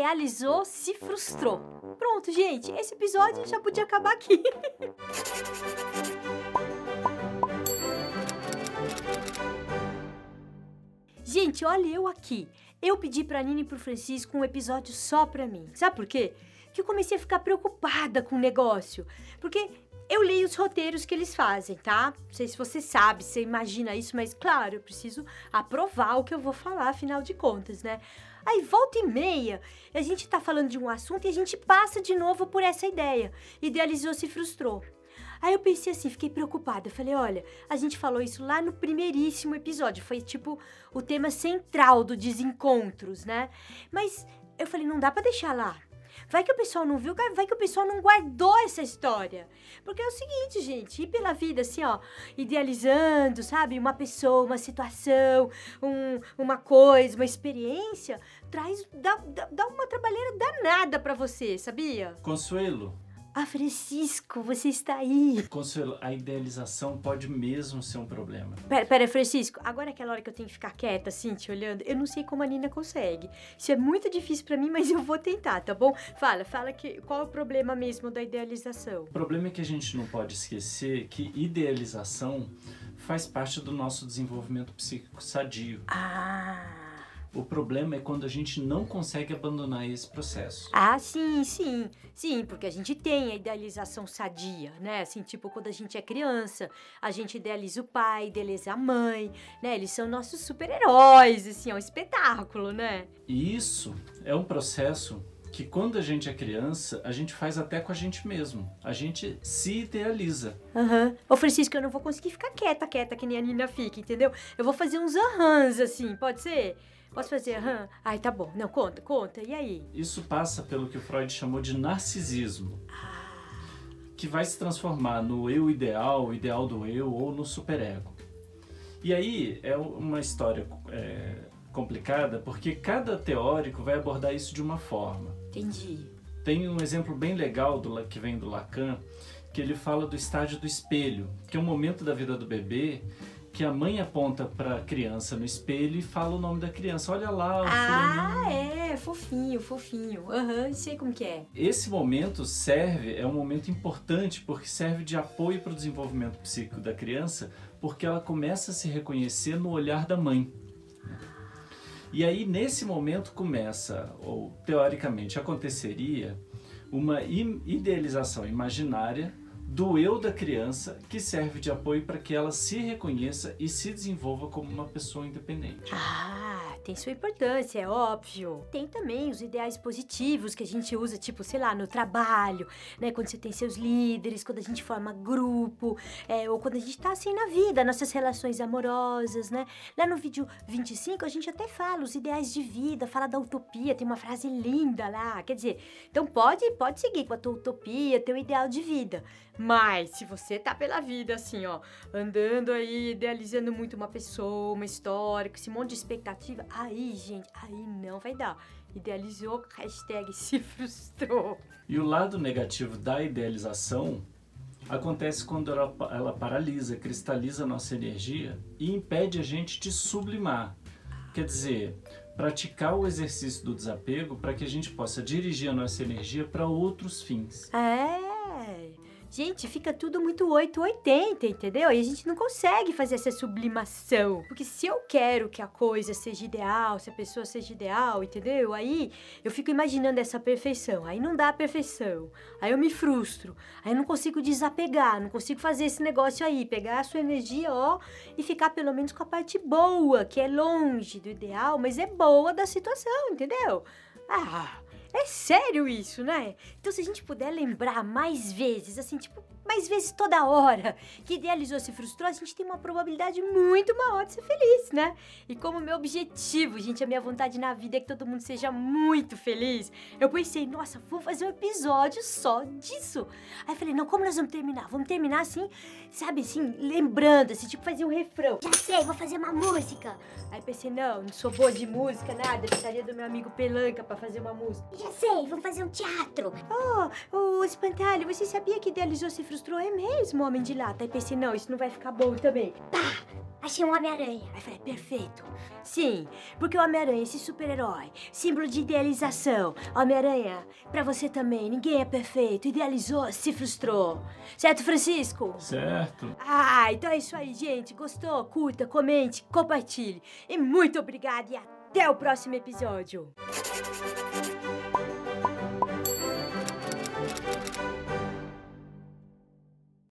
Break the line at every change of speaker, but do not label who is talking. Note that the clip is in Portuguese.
idealizou, se frustrou. Pronto, gente, esse episódio já podia acabar aqui. gente, olha eu aqui. Eu pedi pra Nina e pro Francisco um episódio só pra mim. Sabe por quê? Que eu comecei a ficar preocupada com o negócio. Porque eu leio os roteiros que eles fazem, tá? Não sei se você sabe, se você imagina isso, mas claro, eu preciso aprovar o que eu vou falar, afinal de contas, né? Aí volta e meia, a gente tá falando de um assunto e a gente passa de novo por essa ideia. Idealizou, se frustrou. Aí eu pensei assim, fiquei preocupada. Eu falei, olha, a gente falou isso lá no primeiríssimo episódio. Foi tipo o tema central do desencontros, né? Mas eu falei, não dá para deixar lá. Vai que o pessoal não viu, vai que o pessoal não guardou essa história. Porque é o seguinte, gente, ir pela vida assim, ó, idealizando, sabe? Uma pessoa, uma situação, um, uma coisa, uma experiência, traz, dá, dá, dá uma trabalheira danada para você, sabia?
Consuelo,
ah, Francisco, você está aí.
Consuelo, a idealização pode mesmo ser um problema.
Pera, pera, Francisco, agora é aquela hora que eu tenho que ficar quieta, assim, te olhando, eu não sei como a Nina consegue. Isso é muito difícil para mim, mas eu vou tentar, tá bom? Fala, fala que qual é o problema mesmo da idealização?
O problema é que a gente não pode esquecer que idealização faz parte do nosso desenvolvimento psíquico sadio.
Ah.
O problema é quando a gente não consegue abandonar esse processo.
Ah, sim, sim. Sim, porque a gente tem a idealização sadia, né? Assim, tipo, quando a gente é criança, a gente idealiza o pai, idealiza a mãe, né? Eles são nossos super-heróis, assim, é um espetáculo, né?
E isso é um processo que quando a gente é criança, a gente faz até com a gente mesmo. A gente se idealiza.
Aham. Uhum. Ô, Francisco, eu não vou conseguir ficar quieta, quieta, que nem a Nina fica, entendeu? Eu vou fazer uns ahãs, assim, pode ser? Posso fazer aham? Ai, tá bom. Não, conta, conta. E aí?
Isso passa pelo que o Freud chamou de narcisismo. Que vai se transformar no eu ideal, o ideal do eu ou no superego. E aí é uma história é, complicada porque cada teórico vai abordar isso de uma forma.
Entendi.
Tem um exemplo bem legal do, que vem do Lacan, que ele fala do estágio do espelho, que é um momento da vida do bebê que a mãe aponta para a criança no espelho e fala o nome da criança. Olha lá, o
Ah, é, fofinho, fofinho. Aham, uhum, sei como que é.
Esse momento serve, é um momento importante porque serve de apoio para o desenvolvimento psíquico da criança, porque ela começa a se reconhecer no olhar da mãe. E aí nesse momento começa, ou teoricamente aconteceria, uma idealização imaginária do eu da criança que serve de apoio para que ela se reconheça e se desenvolva como uma pessoa independente.
Ah, tem sua importância, é óbvio. Tem também os ideais positivos que a gente usa, tipo, sei lá, no trabalho, né? Quando você tem seus líderes, quando a gente forma grupo, é, ou quando a gente tá assim na vida, nossas relações amorosas, né? Lá no vídeo 25 a gente até fala os ideais de vida, fala da utopia, tem uma frase linda lá. Quer dizer, então pode, pode seguir com a tua utopia, teu ideal de vida. Mas se você tá pela vida assim, ó, andando aí, idealizando muito uma pessoa, uma história, com esse monte de expectativa, aí, gente, aí não vai dar. Idealizou, hashtag se frustrou.
E o lado negativo da idealização acontece quando ela, ela paralisa, cristaliza a nossa energia e impede a gente de sublimar. Quer dizer, praticar o exercício do desapego para que a gente possa dirigir a nossa energia para outros fins.
É Gente, fica tudo muito 880, entendeu? E a gente não consegue fazer essa sublimação. Porque se eu quero que a coisa seja ideal, se a pessoa seja ideal, entendeu? Aí eu fico imaginando essa perfeição. Aí não dá a perfeição. Aí eu me frustro. Aí eu não consigo desapegar, não consigo fazer esse negócio aí. Pegar a sua energia, ó, e ficar pelo menos com a parte boa, que é longe do ideal, mas é boa da situação, entendeu? Ah. É sério isso, né? Então, se a gente puder lembrar mais vezes, assim, tipo, mais vezes toda hora que idealizou se frustrou, a gente tem uma probabilidade muito maior de ser feliz, né? E como meu objetivo, gente, a minha vontade na vida é que todo mundo seja muito feliz, eu pensei, nossa, vou fazer um episódio só disso. Aí falei, não, como nós vamos terminar? Vamos terminar assim, sabe, assim, lembrando, assim, tipo fazer um refrão. Já sei, vou fazer uma música. Aí pensei, não, não sou boa de música, nada, precisaria do meu amigo Pelanca para fazer uma música. Já sei, vamos fazer um teatro. Oh, o Espantalho, você sabia que idealizou se frustrou? É mesmo, homem de lata. Aí pensei, não, isso não vai ficar bom também. Pá! Achei um Homem-Aranha. Aí falei, perfeito. Sim, porque o Homem-Aranha, esse super-herói, símbolo de idealização. Homem-Aranha, pra você também, ninguém é perfeito. Idealizou, se frustrou. Certo, Francisco?
Certo.
Ah, então é isso aí, gente. Gostou? Curta, comente, compartilhe. E muito obrigada e até o próximo episódio.